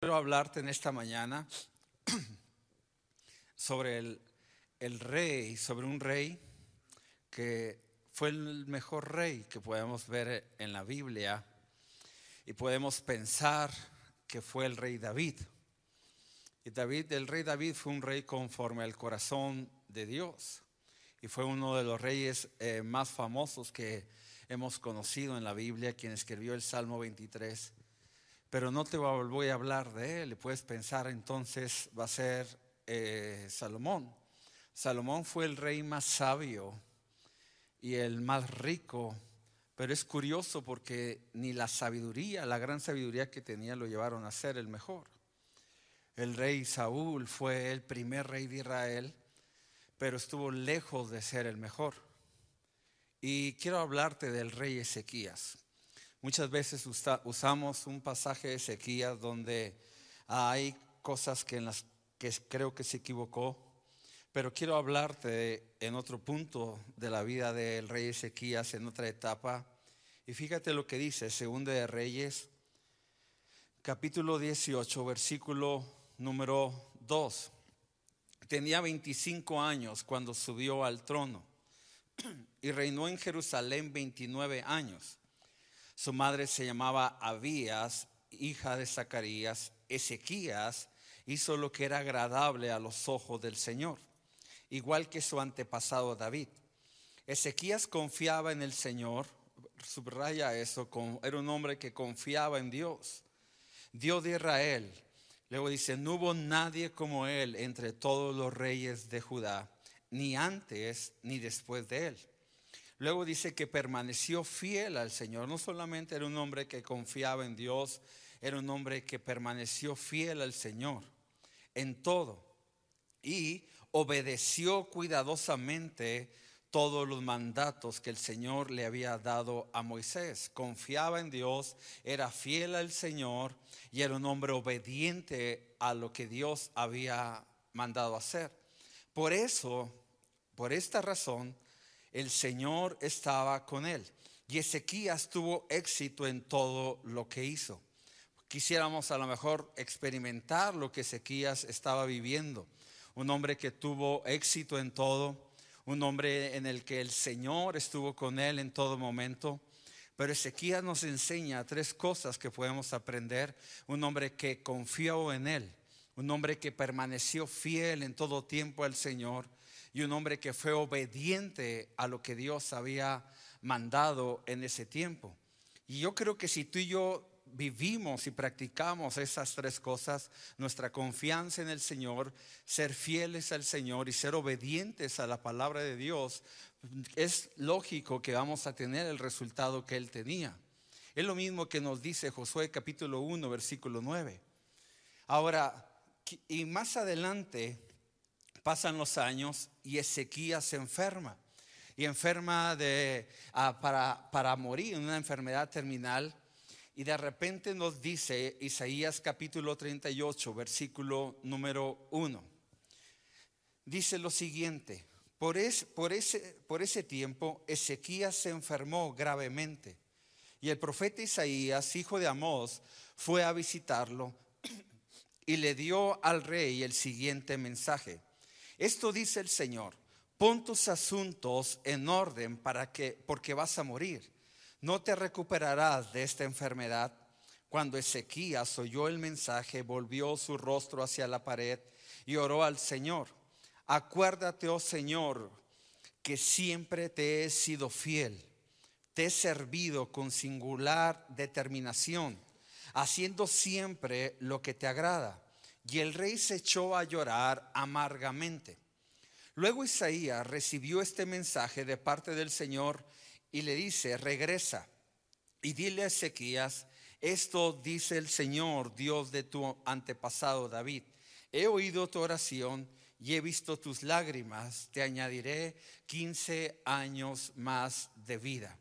Quiero hablarte en esta mañana sobre el, rey, sobre un rey que fue el mejor rey que podemos ver en la Biblia y podemos pensar que fue el rey David. Y David, el rey David fue un rey conforme al corazón de Dios y fue uno de los reyes eh, más famosos que hemos conocido en la Biblia, quien escribió el Salmo 23 pero no te voy a hablar de él. Puedes pensar entonces va a ser eh, Salomón. Salomón fue el rey más sabio y el más rico, pero es curioso porque ni la sabiduría, la gran sabiduría que tenía lo llevaron a ser el mejor. El rey Saúl fue el primer rey de Israel, pero estuvo lejos de ser el mejor. Y quiero hablarte del rey Ezequías. Muchas veces usamos un pasaje de Ezequías donde hay cosas que en las que creo que se equivocó, pero quiero hablarte en otro punto de la vida del rey Ezequías, en otra etapa. Y fíjate lo que dice, Segunda de Reyes, capítulo 18, versículo número 2. Tenía 25 años cuando subió al trono y reinó en Jerusalén 29 años. Su madre se llamaba Abías, hija de Zacarías. Ezequías hizo lo que era agradable a los ojos del Señor, igual que su antepasado David. Ezequías confiaba en el Señor, subraya eso, era un hombre que confiaba en Dios, Dios de Israel. Luego dice, no hubo nadie como él entre todos los reyes de Judá, ni antes ni después de él. Luego dice que permaneció fiel al Señor. No solamente era un hombre que confiaba en Dios, era un hombre que permaneció fiel al Señor en todo. Y obedeció cuidadosamente todos los mandatos que el Señor le había dado a Moisés. Confiaba en Dios, era fiel al Señor y era un hombre obediente a lo que Dios había mandado hacer. Por eso, por esta razón, el Señor estaba con él. Y Ezequías tuvo éxito en todo lo que hizo. Quisiéramos a lo mejor experimentar lo que Ezequías estaba viviendo. Un hombre que tuvo éxito en todo, un hombre en el que el Señor estuvo con él en todo momento. Pero Ezequías nos enseña tres cosas que podemos aprender. Un hombre que confió en él, un hombre que permaneció fiel en todo tiempo al Señor y un hombre que fue obediente a lo que Dios había mandado en ese tiempo. Y yo creo que si tú y yo vivimos y practicamos esas tres cosas, nuestra confianza en el Señor, ser fieles al Señor y ser obedientes a la palabra de Dios, es lógico que vamos a tener el resultado que Él tenía. Es lo mismo que nos dice Josué capítulo 1, versículo 9. Ahora, y más adelante, Pasan los años y Ezequías se enferma. Y enferma de, ah, para, para morir, una enfermedad terminal. Y de repente nos dice Isaías capítulo 38, versículo número 1. Dice lo siguiente, por, por, ese, por ese tiempo Ezequías se enfermó gravemente. Y el profeta Isaías, hijo de Amós, fue a visitarlo y le dio al rey el siguiente mensaje. Esto dice el Señor, pon tus asuntos en orden para que, porque vas a morir. No te recuperarás de esta enfermedad. Cuando Ezequías oyó el mensaje, volvió su rostro hacia la pared y oró al Señor. Acuérdate, oh Señor, que siempre te he sido fiel. Te he servido con singular determinación, haciendo siempre lo que te agrada y el rey se echó a llorar amargamente. Luego Isaías recibió este mensaje de parte del Señor y le dice, regresa y dile a Ezequías, esto dice el Señor, Dios de tu antepasado David. He oído tu oración y he visto tus lágrimas, te añadiré 15 años más de vida.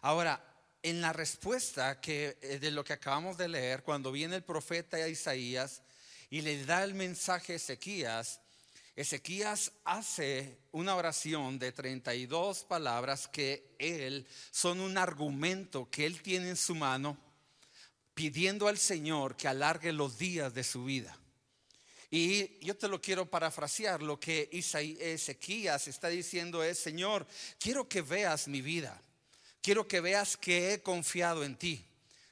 Ahora, en la respuesta que eh, de lo que acabamos de leer, cuando viene el profeta Isaías, y le da el mensaje a Ezequías, Ezequías hace una oración de 32 palabras que él son un argumento que él tiene en su mano pidiendo al Señor que alargue los días de su vida. Y yo te lo quiero parafrasear, lo que Ezequías está diciendo es, Señor, quiero que veas mi vida, quiero que veas que he confiado en ti,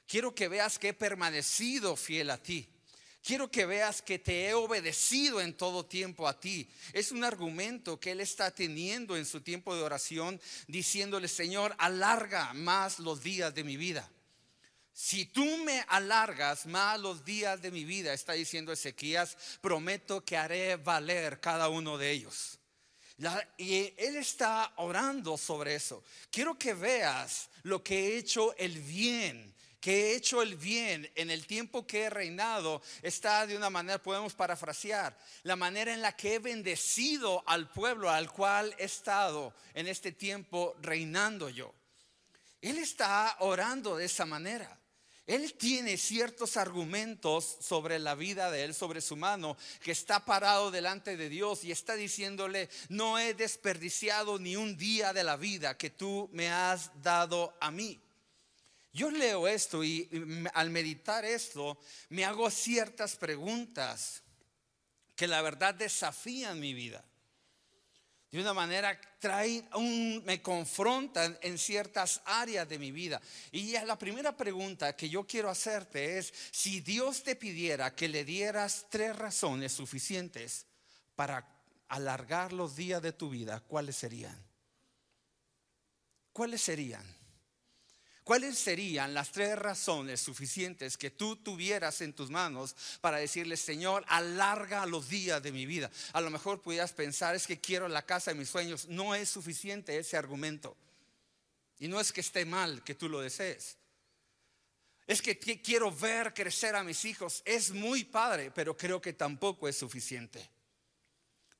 quiero que veas que he permanecido fiel a ti. Quiero que veas que te he obedecido en todo tiempo a ti. Es un argumento que él está teniendo en su tiempo de oración, diciéndole, Señor, alarga más los días de mi vida. Si tú me alargas más los días de mi vida, está diciendo Ezequías, prometo que haré valer cada uno de ellos. y él está orando sobre eso. Quiero que veas lo que he hecho el bien que he hecho el bien en el tiempo que he reinado está de una manera, podemos parafrasear, la manera en la que he bendecido al pueblo al cual he estado en este tiempo reinando yo. Él está orando de esa manera. Él tiene ciertos argumentos sobre la vida de él, sobre su mano, que está parado delante de Dios y está diciéndole, no he desperdiciado ni un día de la vida que tú me has dado a mí. Yo leo esto y al meditar esto me hago ciertas preguntas que la verdad desafían mi vida. De una manera traen un, me confrontan en ciertas áreas de mi vida. Y la primera pregunta que yo quiero hacerte es, si Dios te pidiera que le dieras tres razones suficientes para alargar los días de tu vida, ¿cuáles serían? ¿Cuáles serían? ¿Cuáles serían las tres razones suficientes que tú tuvieras en tus manos para decirle, Señor, alarga los días de mi vida? A lo mejor pudieras pensar, es que quiero la casa de mis sueños. No es suficiente ese argumento. Y no es que esté mal que tú lo desees. Es que quiero ver crecer a mis hijos. Es muy padre, pero creo que tampoco es suficiente.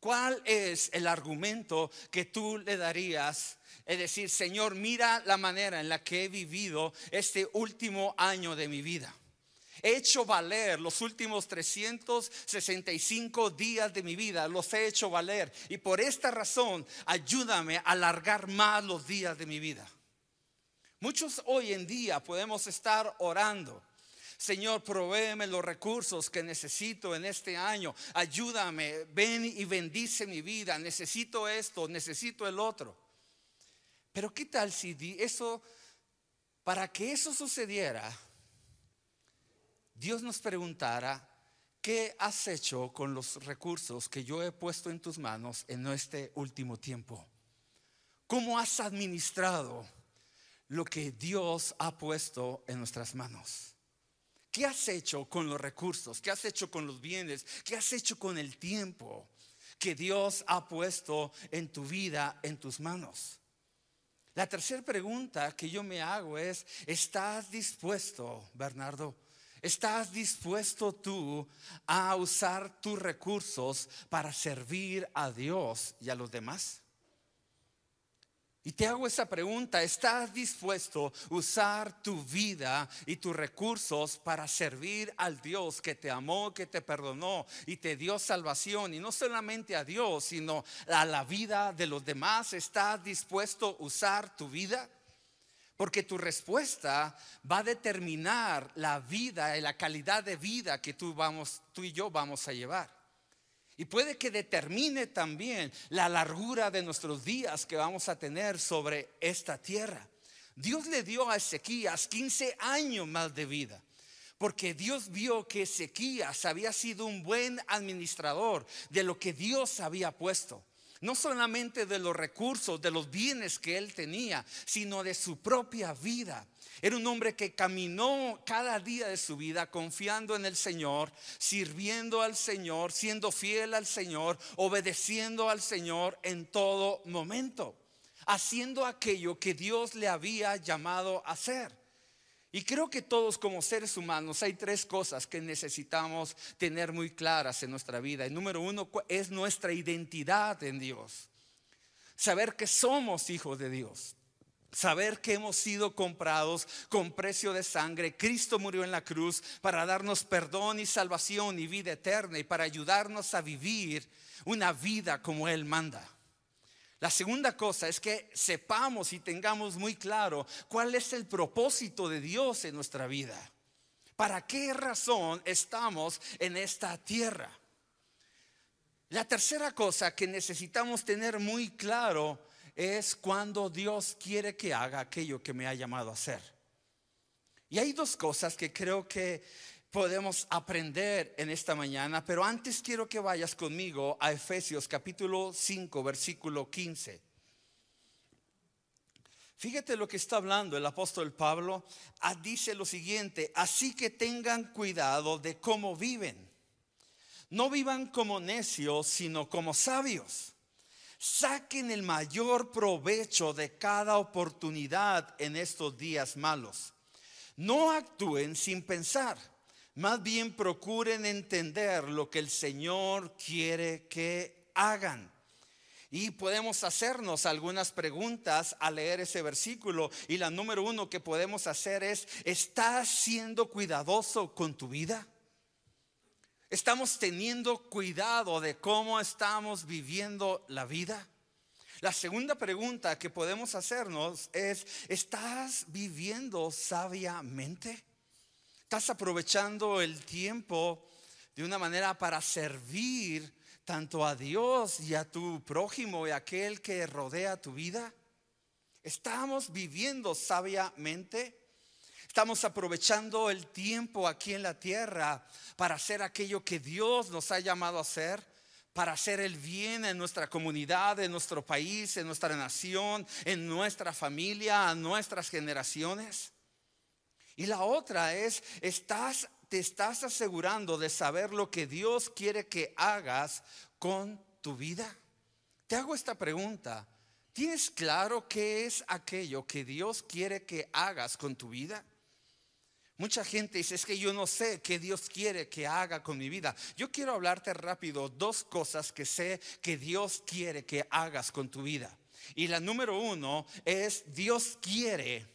¿Cuál es el argumento que tú le darías? Es decir, Señor, mira la manera en la que he vivido este último año de mi vida. He hecho valer los últimos 365 días de mi vida, los he hecho valer. Y por esta razón, ayúdame a alargar más los días de mi vida. Muchos hoy en día podemos estar orando Señor, provéeme los recursos que necesito en este año. Ayúdame, ven y bendice mi vida. Necesito esto, necesito el otro. Pero ¿qué tal si eso, para que eso sucediera, Dios nos preguntara, ¿qué has hecho con los recursos que yo he puesto en tus manos en este último tiempo? ¿Cómo has administrado lo que Dios ha puesto en nuestras manos? ¿Qué has hecho con los recursos? ¿Qué has hecho con los bienes? ¿Qué has hecho con el tiempo que Dios ha puesto en tu vida, en tus manos? La tercera pregunta que yo me hago es, ¿estás dispuesto, Bernardo? ¿Estás dispuesto tú a usar tus recursos para servir a Dios y a los demás? Y te hago esa pregunta, ¿estás dispuesto a usar tu vida y tus recursos para servir al Dios que te amó, que te perdonó y te dio salvación? Y no solamente a Dios, sino a la vida de los demás. ¿Estás dispuesto a usar tu vida? Porque tu respuesta va a determinar la vida y la calidad de vida que tú, tú y yo vamos a llevar. Y puede que determine también la largura de nuestros días que vamos a tener sobre esta tierra. Dios le dio a Ezequías 15 años más de vida. Porque Dios vio que Ezequías había sido un buen administrador de lo que Dios había puesto. No solamente de los recursos, de los bienes que él tenía, sino de su propia vida. Era un hombre que caminó cada día de su vida confiando en el Señor, sirviendo al Señor, siendo fiel al Señor, obedeciendo al Señor en todo momento, haciendo aquello que Dios le había llamado a hacer. Y creo que todos como seres humanos hay tres cosas que necesitamos tener muy claras en nuestra vida. El número uno es nuestra identidad en Dios. Saber que somos hijos de Dios. Saber que hemos sido comprados con precio de sangre. Cristo murió en la cruz para darnos perdón y salvación y vida eterna y para ayudarnos a vivir una vida como Él manda. La segunda cosa es que sepamos y tengamos muy claro cuál es el propósito de Dios en nuestra vida. ¿Para qué razón estamos en esta tierra? La tercera cosa que necesitamos tener muy claro es cuando Dios quiere que haga aquello que me ha llamado a hacer. Y hay dos cosas que creo que podemos aprender en esta mañana, pero antes quiero que vayas conmigo a Efesios capítulo 5, versículo 15. Fíjate lo que está hablando el apóstol Pablo. Ah, dice lo siguiente, así que tengan cuidado de cómo viven. No vivan como necios, sino como sabios. Saquen el mayor provecho de cada oportunidad en estos días malos. No actúen sin pensar, más bien procuren entender lo que el Señor quiere que hagan. Y podemos hacernos algunas preguntas al leer ese versículo. Y la número uno que podemos hacer es, ¿estás siendo cuidadoso con tu vida? ¿Estamos teniendo cuidado de cómo estamos viviendo la vida? La segunda pregunta que podemos hacernos es, ¿estás viviendo sabiamente? ¿Estás aprovechando el tiempo de una manera para servir tanto a Dios y a tu prójimo y a aquel que rodea tu vida? ¿Estamos viviendo sabiamente? ¿Estamos aprovechando el tiempo aquí en la tierra para hacer aquello que Dios nos ha llamado a hacer? Para hacer el bien en nuestra comunidad, en nuestro país, en nuestra nación, en nuestra familia, a nuestras generaciones. Y la otra es, estás te estás asegurando de saber lo que Dios quiere que hagas con tu vida? Te hago esta pregunta. ¿Tienes claro qué es aquello que Dios quiere que hagas con tu vida? Mucha gente dice, es que yo no sé qué Dios quiere que haga con mi vida. Yo quiero hablarte rápido dos cosas que sé que Dios quiere que hagas con tu vida. Y la número uno es, Dios quiere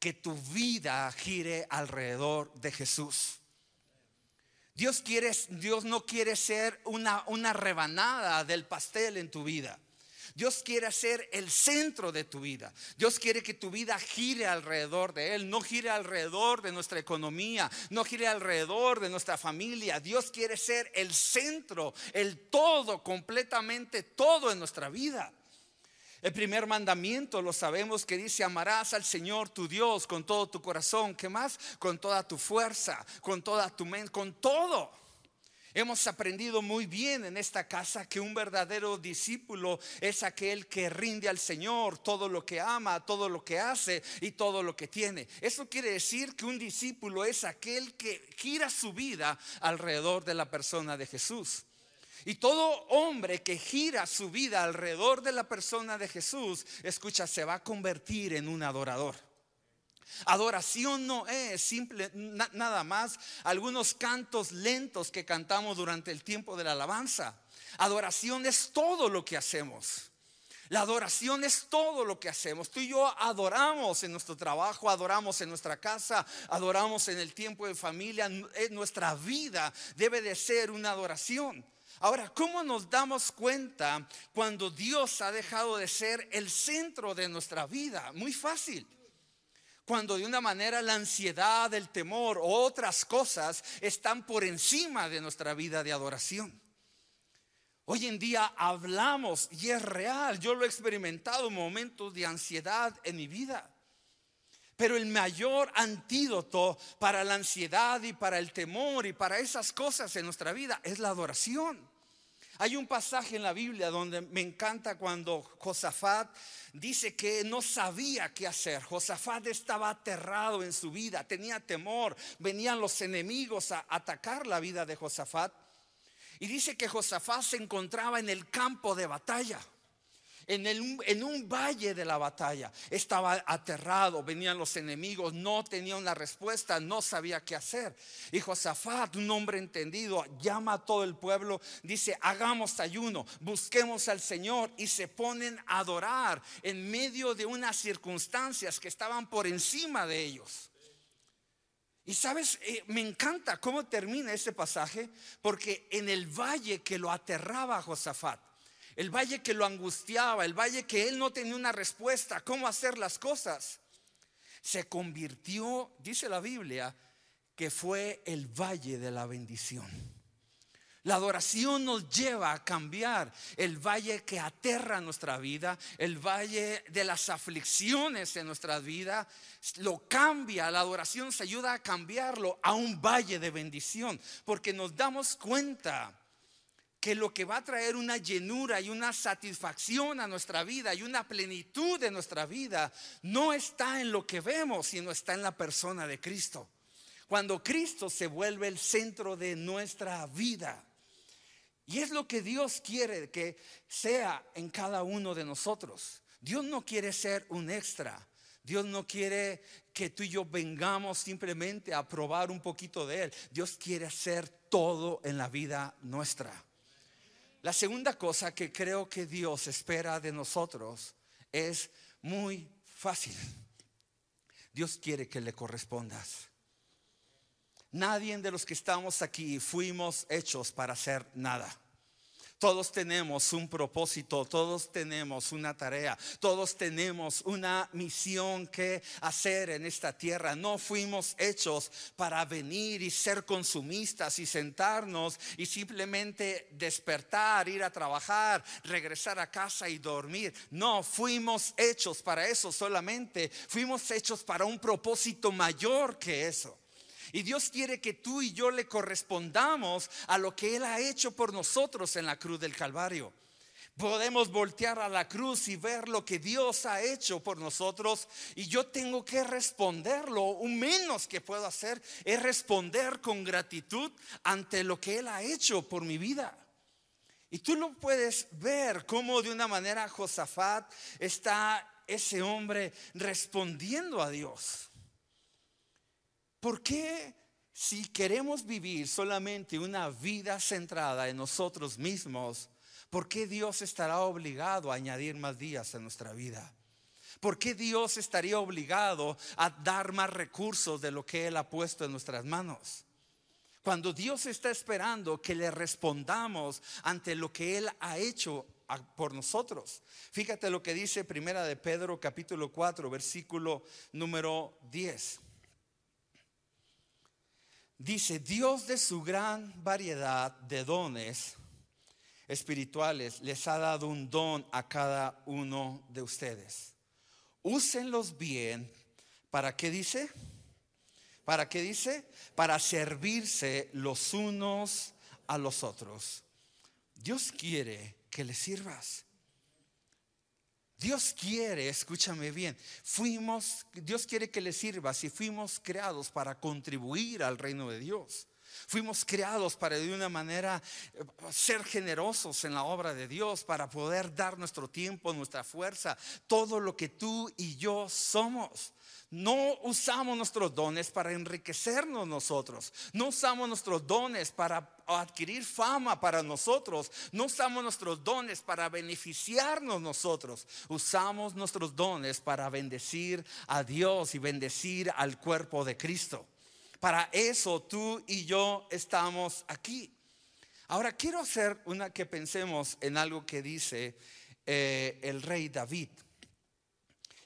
que tu vida gire alrededor de Jesús. Dios, quiere, Dios no quiere ser una, una rebanada del pastel en tu vida. Dios quiere ser el centro de tu vida. Dios quiere que tu vida gire alrededor de Él, no gire alrededor de nuestra economía, no gire alrededor de nuestra familia. Dios quiere ser el centro, el todo, completamente todo en nuestra vida. El primer mandamiento lo sabemos que dice, amarás al Señor tu Dios con todo tu corazón, ¿qué más? Con toda tu fuerza, con toda tu mente, con todo. Hemos aprendido muy bien en esta casa que un verdadero discípulo es aquel que rinde al Señor todo lo que ama, todo lo que hace y todo lo que tiene. Eso quiere decir que un discípulo es aquel que gira su vida alrededor de la persona de Jesús. Y todo hombre que gira su vida alrededor de la persona de Jesús, escucha, se va a convertir en un adorador. Adoración no es simple nada más algunos cantos lentos que cantamos durante el tiempo de la alabanza. Adoración es todo lo que hacemos. La adoración es todo lo que hacemos. Tú y yo adoramos en nuestro trabajo, adoramos en nuestra casa, adoramos en el tiempo de familia. Nuestra vida debe de ser una adoración. Ahora, ¿cómo nos damos cuenta cuando Dios ha dejado de ser el centro de nuestra vida? Muy fácil. Cuando de una manera la ansiedad, el temor o otras cosas están por encima de nuestra vida de adoración. Hoy en día hablamos y es real. Yo lo he experimentado momentos de ansiedad en mi vida. Pero el mayor antídoto para la ansiedad y para el temor y para esas cosas en nuestra vida es la adoración. Hay un pasaje en la Biblia donde me encanta cuando Josafat dice que no sabía qué hacer. Josafat estaba aterrado en su vida, tenía temor, venían los enemigos a atacar la vida de Josafat. Y dice que Josafat se encontraba en el campo de batalla en, un valle de la batalla. Estaba aterrado, venían los enemigos, no tenía una respuesta, no sabía qué hacer. Y Josafat, un hombre entendido, llama a todo el pueblo, dice, hagamos ayuno, busquemos al Señor y se ponen a adorar en medio de unas circunstancias que estaban por encima de ellos. Y sabes, eh, me encanta cómo termina ese pasaje, porque en el valle que lo aterraba a Josafat, el valle que lo angustiaba, el valle que él no tenía una respuesta, cómo hacer las cosas, se convirtió, dice la Biblia, que fue el valle de la bendición. La adoración nos lleva a cambiar. El valle que aterra nuestra vida, el valle de las aflicciones en nuestra vida, lo cambia, la adoración se ayuda a cambiarlo a un valle de bendición, porque nos damos cuenta que lo que va a traer una llenura y una satisfacción a nuestra vida y una plenitud de nuestra vida no está en lo que vemos, sino está en la persona de Cristo. Cuando Cristo se vuelve el centro de nuestra vida. Y es lo que Dios quiere que sea en cada uno de nosotros. Dios no quiere ser un extra. Dios no quiere que tú y yo vengamos simplemente a probar un poquito de Él. Dios quiere hacer todo en la vida nuestra. La segunda cosa que creo que Dios espera de nosotros es muy fácil. Dios quiere que le correspondas. Nadie de los que estamos aquí fuimos hechos para hacer nada. Todos tenemos un propósito, todos tenemos una tarea, todos tenemos una misión que hacer en esta tierra. No fuimos hechos para venir y ser consumistas y sentarnos y simplemente despertar, ir a trabajar, regresar a casa y dormir. No, fuimos hechos para eso solamente. Fuimos hechos para un propósito mayor que eso. Y Dios quiere que tú y yo le correspondamos a lo que Él ha hecho por nosotros en la cruz del Calvario. Podemos voltear a la cruz y ver lo que Dios ha hecho por nosotros y yo tengo que responderlo. Un menos que puedo hacer es responder con gratitud ante lo que Él ha hecho por mi vida. Y tú lo puedes ver como de una manera Josafat está ese hombre respondiendo a Dios. ¿Por qué si queremos vivir solamente una vida centrada en nosotros mismos, por qué Dios estará obligado a añadir más días en nuestra vida? ¿Por qué Dios estaría obligado a dar más recursos de lo que Él ha puesto en nuestras manos? Cuando Dios está esperando que le respondamos ante lo que Él ha hecho por nosotros. Fíjate lo que dice Primera de Pedro capítulo 4 versículo número 10. Dice, Dios de su gran variedad de dones espirituales les ha dado un don a cada uno de ustedes. Úsenlos bien. ¿Para qué dice? ¿Para qué dice? Para servirse los unos a los otros. Dios quiere que le sirvas. Dios quiere, escúchame bien, fuimos, Dios quiere que le sirvas y fuimos creados para contribuir al reino de Dios. Fuimos creados para de una manera ser generosos en la obra de Dios, para poder dar nuestro tiempo, nuestra fuerza, todo lo que tú y yo somos. No usamos nuestros dones para enriquecernos nosotros. No usamos nuestros dones para adquirir fama para nosotros. No usamos nuestros dones para beneficiarnos nosotros. Usamos nuestros dones para bendecir a Dios y bendecir al cuerpo de Cristo. Para eso tú y yo estamos aquí. Ahora quiero hacer una que pensemos en algo que dice eh, el rey David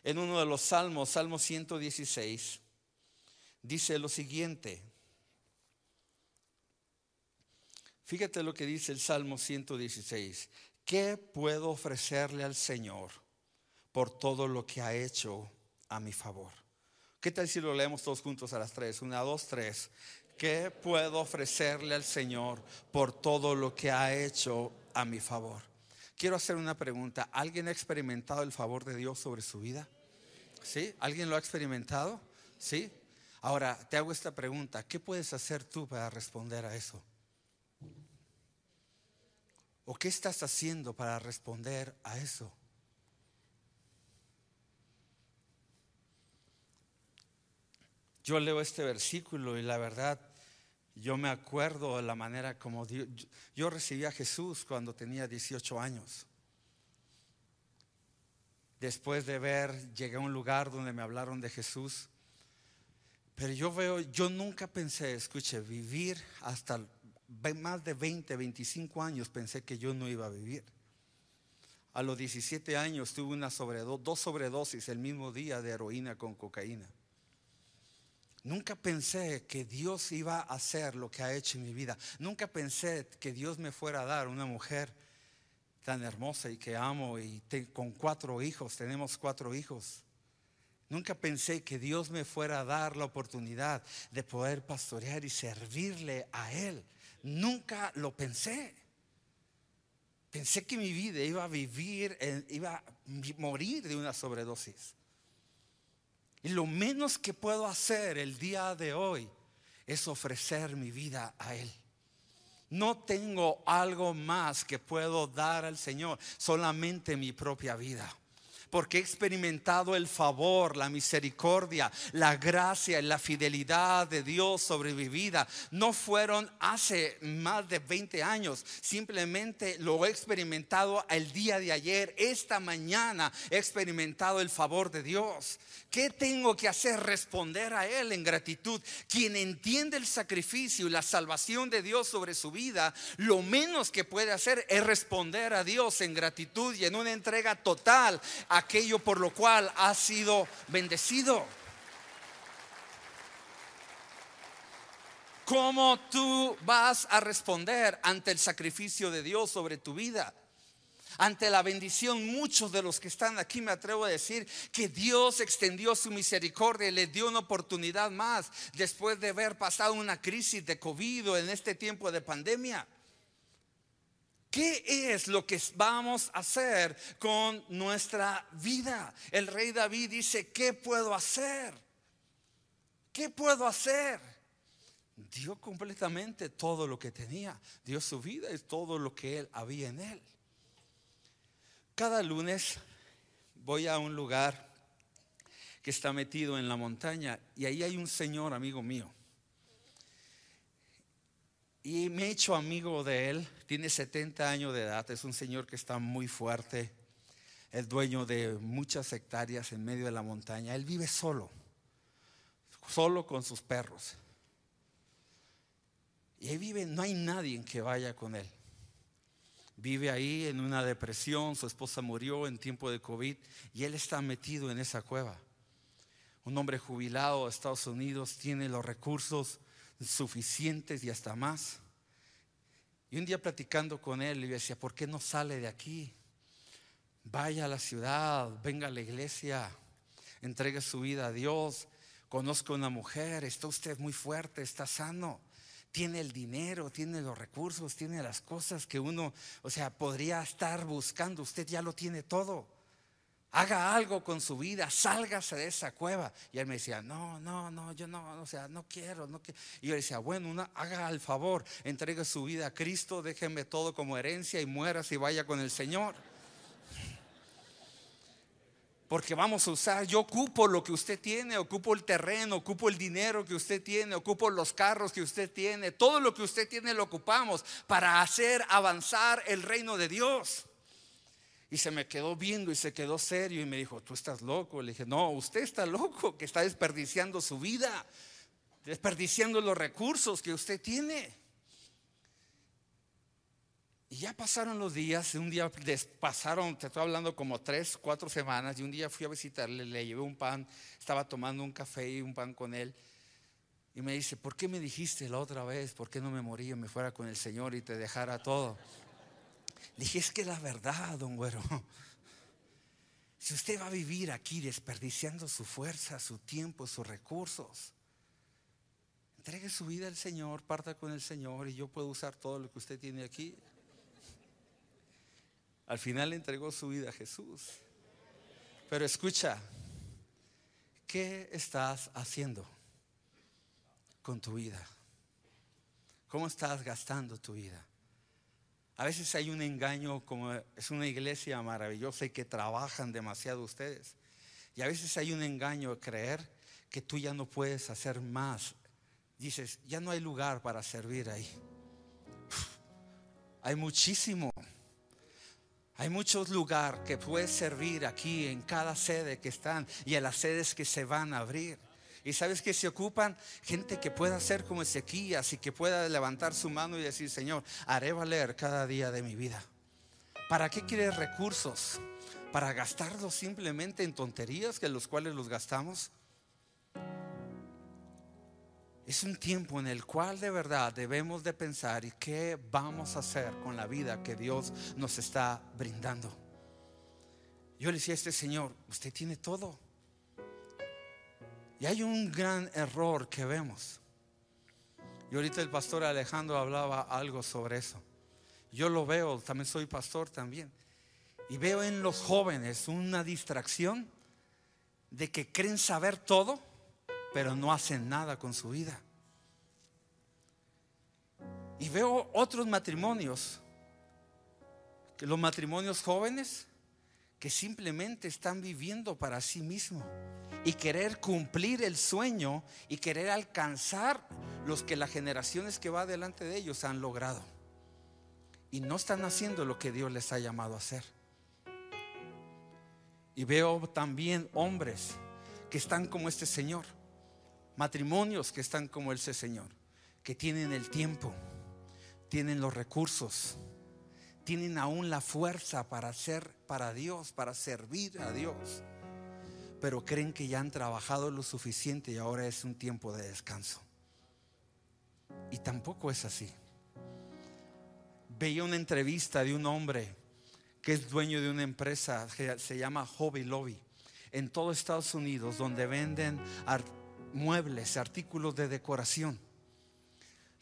en uno de los salmos, Salmo 116, dice lo siguiente. Fíjate lo que dice el Salmo 116. ¿Qué puedo ofrecerle al Señor por todo lo que ha hecho a mi favor? ¿Qué tal si lo leemos todos juntos a las tres? Una, dos, tres. ¿Qué puedo ofrecerle al Señor por todo lo que ha hecho a mi favor? Quiero hacer una pregunta. ¿Alguien ha experimentado el favor de Dios sobre su vida? ¿Sí? ¿Alguien lo ha experimentado? ¿Sí? Ahora, te hago esta pregunta. ¿Qué puedes hacer tú para responder a eso? ¿O qué estás haciendo para responder a eso? Yo leo este versículo y la verdad, yo me acuerdo de la manera como yo recibí a Jesús cuando tenía 18 años. Después de ver, llegué a un lugar donde me hablaron de Jesús. Pero yo veo, yo nunca pensé, escuche, vivir hasta más de 20, 25 años, pensé que yo no iba a vivir. A los 17 años tuve una sobredosis, dos sobredosis el mismo día de heroína con cocaína. Nunca pensé que Dios iba a hacer lo que ha hecho en mi vida. Nunca pensé que Dios me fuera a dar una mujer tan hermosa y que amo y con cuatro hijos, tenemos cuatro hijos. Nunca pensé que Dios me fuera a dar la oportunidad de poder pastorear y servirle a Él. Nunca lo pensé. Pensé que mi vida iba a vivir, iba a morir de una sobredosis. Y lo menos que puedo hacer el día de hoy es ofrecer mi vida a Él. No tengo algo más que puedo dar al Señor, solamente mi propia vida porque he experimentado el favor, la misericordia, la gracia y la fidelidad de Dios sobre mi vida. No fueron hace más de 20 años, simplemente lo he experimentado el día de ayer, esta mañana he experimentado el favor de Dios. ¿Qué tengo que hacer? Responder a Él en gratitud. Quien entiende el sacrificio y la salvación de Dios sobre su vida, lo menos que puede hacer es responder a Dios en gratitud y en una entrega total a aquello por lo cual ha sido bendecido. ¿Cómo tú vas a responder ante el sacrificio de Dios sobre tu vida? Ante la bendición, muchos de los que están aquí me atrevo a decir que Dios extendió su misericordia y le dio una oportunidad más después de haber pasado una crisis de COVID en este tiempo de pandemia. ¿Qué es lo que vamos a hacer con nuestra vida? El rey David dice, ¿qué puedo hacer? ¿Qué puedo hacer? Dio completamente todo lo que tenía. Dio su vida y todo lo que él había en él. Cada lunes voy a un lugar que está metido en la montaña y ahí hay un señor amigo mío y me he hecho amigo de él, tiene 70 años de edad, es un señor que está muy fuerte, es dueño de muchas hectáreas en medio de la montaña. Él vive solo, solo con sus perros. Y ahí vive, no hay nadie que vaya con él. Vive ahí en una depresión, su esposa murió en tiempo de COVID. Y él está metido en esa cueva. Un hombre jubilado de Estados Unidos. Tiene los recursos suficientes y hasta más. Y un día platicando con él, le decía, ¿por qué no sale de aquí? Vaya a la ciudad, venga a la iglesia, entregue su vida a Dios. Conozco una mujer, está usted muy fuerte, está sano, tiene el dinero, tiene los recursos, tiene las cosas que uno, o sea, podría estar buscando. Usted ya lo tiene todo haga algo con su vida, sálgase de esa cueva. Y él me decía, no, no, no, yo no, o sea, no quiero, no quiero. Y yo decía, bueno, una, haga el favor, entregue su vida a Cristo, déjeme todo como herencia y muera si vaya con el Señor. Porque vamos a usar, yo ocupo lo que usted tiene, ocupo el terreno, ocupo el dinero que usted tiene, ocupo los carros que usted tiene, todo lo que usted tiene lo ocupamos para hacer avanzar el reino de Dios. Y se me quedó viendo y se quedó serio y me dijo, tú estás loco. Le dije, no, usted está loco, que está desperdiciando su vida, desperdiciando los recursos que usted tiene. Y ya pasaron los días, un día pasaron, te estoy hablando como tres, cuatro semanas, y un día fui a visitarle, le llevé un pan, estaba tomando un café y un pan con él. Y me dice, ¿por qué me dijiste la otra vez? ¿Por qué no me moría, me fuera con el Señor y te dejara todo? Le dije, es que la verdad, don Güero, si usted va a vivir aquí desperdiciando su fuerza, su tiempo, sus recursos, entregue su vida al Señor, parta con el Señor y yo puedo usar todo lo que usted tiene aquí. Al final le entregó su vida a Jesús. Pero escucha, ¿qué estás haciendo con tu vida? ¿Cómo estás gastando tu vida? A veces hay un engaño, como es una iglesia maravillosa y que trabajan demasiado ustedes. Y a veces hay un engaño de creer que tú ya no puedes hacer más. Dices, ya no hay lugar para servir ahí. hay muchísimo. Hay muchos lugares que puedes servir aquí en cada sede que están y en las sedes que se van a abrir. Y sabes que se ocupan gente que pueda ser como Ezequías y que pueda levantar su mano y decir, Señor, haré valer cada día de mi vida. ¿Para qué quieres recursos? ¿Para gastarlos simplemente en tonterías que los cuales los gastamos? Es un tiempo en el cual de verdad debemos de pensar y qué vamos a hacer con la vida que Dios nos está brindando. Yo le decía a este Señor, usted tiene todo. Y hay un gran error que vemos. Y ahorita el pastor Alejandro hablaba algo sobre eso. Yo lo veo, también soy pastor también. Y veo en los jóvenes una distracción de que creen saber todo, pero no hacen nada con su vida. Y veo otros matrimonios, que los matrimonios jóvenes, que simplemente están viviendo para sí mismos y querer cumplir el sueño y querer alcanzar los que las generaciones que va delante de ellos han logrado. Y no están haciendo lo que Dios les ha llamado a hacer. Y veo también hombres que están como este Señor, matrimonios que están como ese Señor, que tienen el tiempo, tienen los recursos, tienen aún la fuerza para hacer para Dios, para servir a Dios, pero creen que ya han trabajado lo suficiente y ahora es un tiempo de descanso. Y tampoco es así. Veía una entrevista de un hombre que es dueño de una empresa que se llama Hobby Lobby en todo Estados Unidos donde venden muebles, artículos de decoración.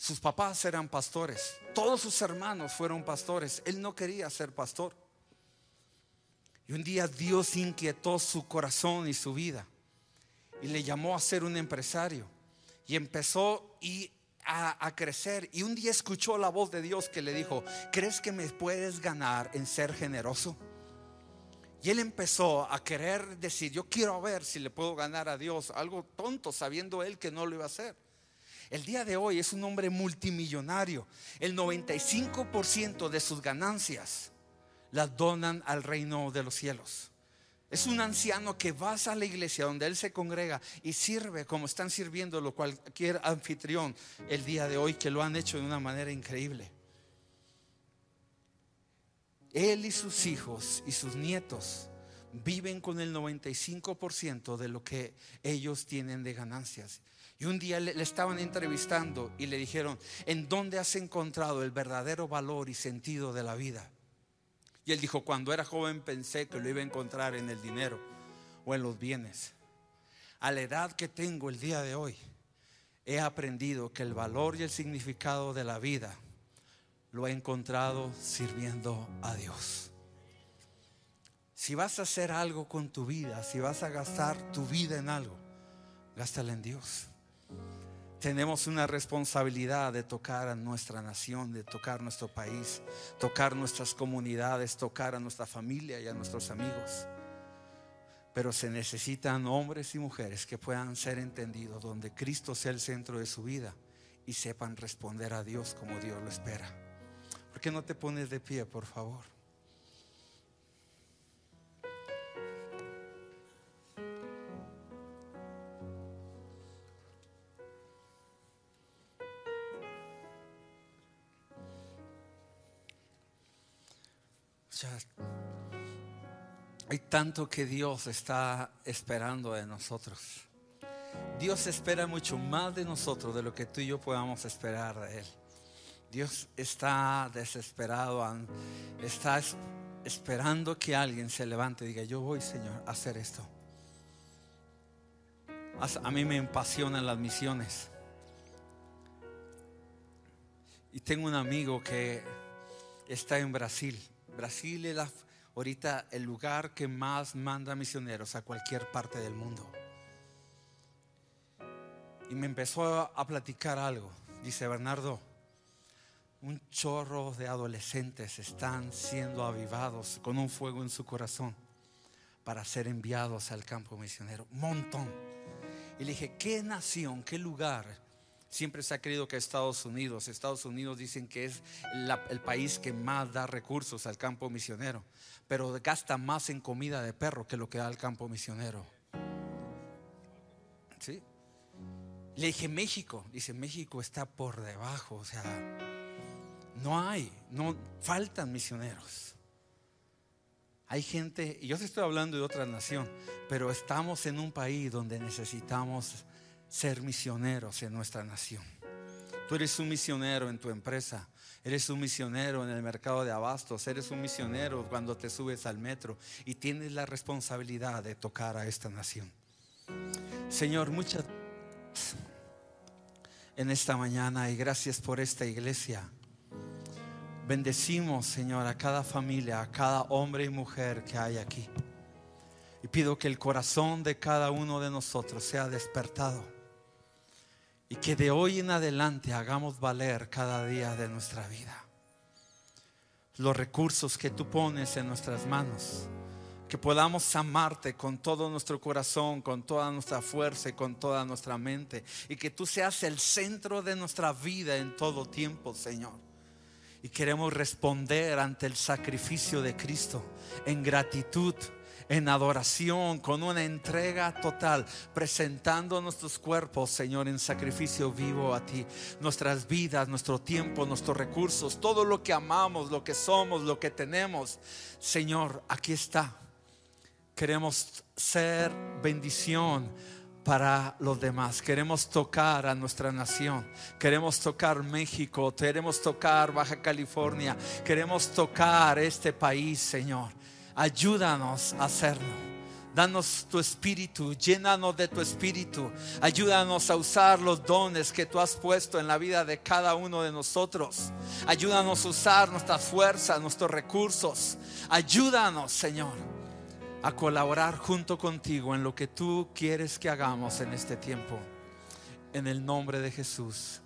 Sus papás eran pastores, todos sus hermanos fueron pastores. Él no quería ser pastor. Y un día Dios inquietó su corazón y su vida y le llamó a ser un empresario. Y empezó y a, crecer. Y un día escuchó la voz de Dios que le dijo, ¿crees que me puedes ganar en ser generoso? Y él empezó a querer decir, yo quiero ver si le puedo ganar a Dios algo tonto, sabiendo él que no lo iba a hacer. El día de hoy es un hombre multimillonario. El 95% de sus ganancias las donan al reino de los cielos. Es un anciano que vas a la iglesia donde él se congrega y sirve como están sirviendo cualquier anfitrión el día de hoy que lo han hecho de una manera increíble. Él y sus hijos y sus nietos viven con el 95% de lo que ellos tienen de ganancias. Y un día le, estaban entrevistando y le dijeron, ¿en dónde has encontrado el verdadero valor y sentido de la vida? Y él dijo, cuando era joven pensé que lo iba a encontrar en el dinero o en los bienes. A la edad que tengo el día de hoy, he aprendido que el valor y el significado de la vida lo he encontrado sirviendo a Dios. Si vas a hacer algo con tu vida, si vas a gastar tu vida en algo, gástala en Dios tenemos una responsabilidad de tocar a nuestra nación, de tocar nuestro país, tocar nuestras comunidades, tocar a nuestra familia y a nuestros amigos. Pero se necesitan hombres y mujeres que puedan ser entendidos, donde Cristo sea el centro de su vida y sepan responder a Dios como Dios lo espera. ¿Por qué no te pones de pie, por favor? Tanto que Dios está esperando de nosotros. Dios espera mucho más de nosotros de lo que tú y yo podamos esperar de Él. Dios está desesperado, está esperando que alguien se levante y diga, yo voy, Señor, a hacer esto. A mí me apasionan las misiones. Y tengo un amigo que está en Brasil Brasil es ahorita el lugar que más manda misioneros a cualquier parte del mundo. Y me empezó a platicar algo. Dice Bernardo, un chorro de adolescentes están siendo avivados con un fuego en su corazón para ser enviados al campo misionero. Montón. Y le dije, ¿qué nación, qué lugar Siempre se ha creído que Estados Unidos, Estados Unidos dicen que es el país que más da recursos al campo misionero, pero gasta más en comida de perro que lo que da al campo misionero. ¿Sí? Le dije México, dice México está por debajo, o sea, no hay, no faltan misioneros. Hay gente, y yo estoy hablando de otra nación, pero estamos en un país donde necesitamos ser misioneros en nuestra nación. Tú eres un misionero en tu empresa, eres un misionero en el mercado de abastos, eres un misionero cuando te subes al metro y tienes la responsabilidad de tocar a esta nación. Señor, muchas en esta mañana y gracias por esta iglesia. Bendecimos, Señor, a cada familia, a cada hombre y mujer que hay aquí. Y pido que el corazón de cada uno de nosotros sea despertado. Y que de hoy en adelante hagamos valer cada día de nuestra vida los recursos que tú pones en nuestras manos. Que podamos amarte con todo nuestro corazón, con toda nuestra fuerza y con toda nuestra mente. Y que tú seas el centro de nuestra vida en todo tiempo, Señor. Y queremos responder ante el sacrificio de Cristo en gratitud en adoración, con una entrega total, presentando nuestros cuerpos, Señor, en sacrificio vivo a ti, nuestras vidas, nuestro tiempo, nuestros recursos, todo lo que amamos, lo que somos, lo que tenemos. Señor, aquí está. Queremos ser bendición para los demás. Queremos tocar a nuestra nación. Queremos tocar México. Queremos tocar Baja California. Queremos tocar este país, Señor. Ayúdanos a hacerlo. Danos tu espíritu, llénanos de tu espíritu. Ayúdanos a usar los dones que tú has puesto en la vida de cada uno de nosotros. Ayúdanos a usar nuestra fuerza, nuestros recursos. Ayúdanos, Señor, a colaborar junto contigo en lo que tú quieres que hagamos en este tiempo. En el nombre de Jesús.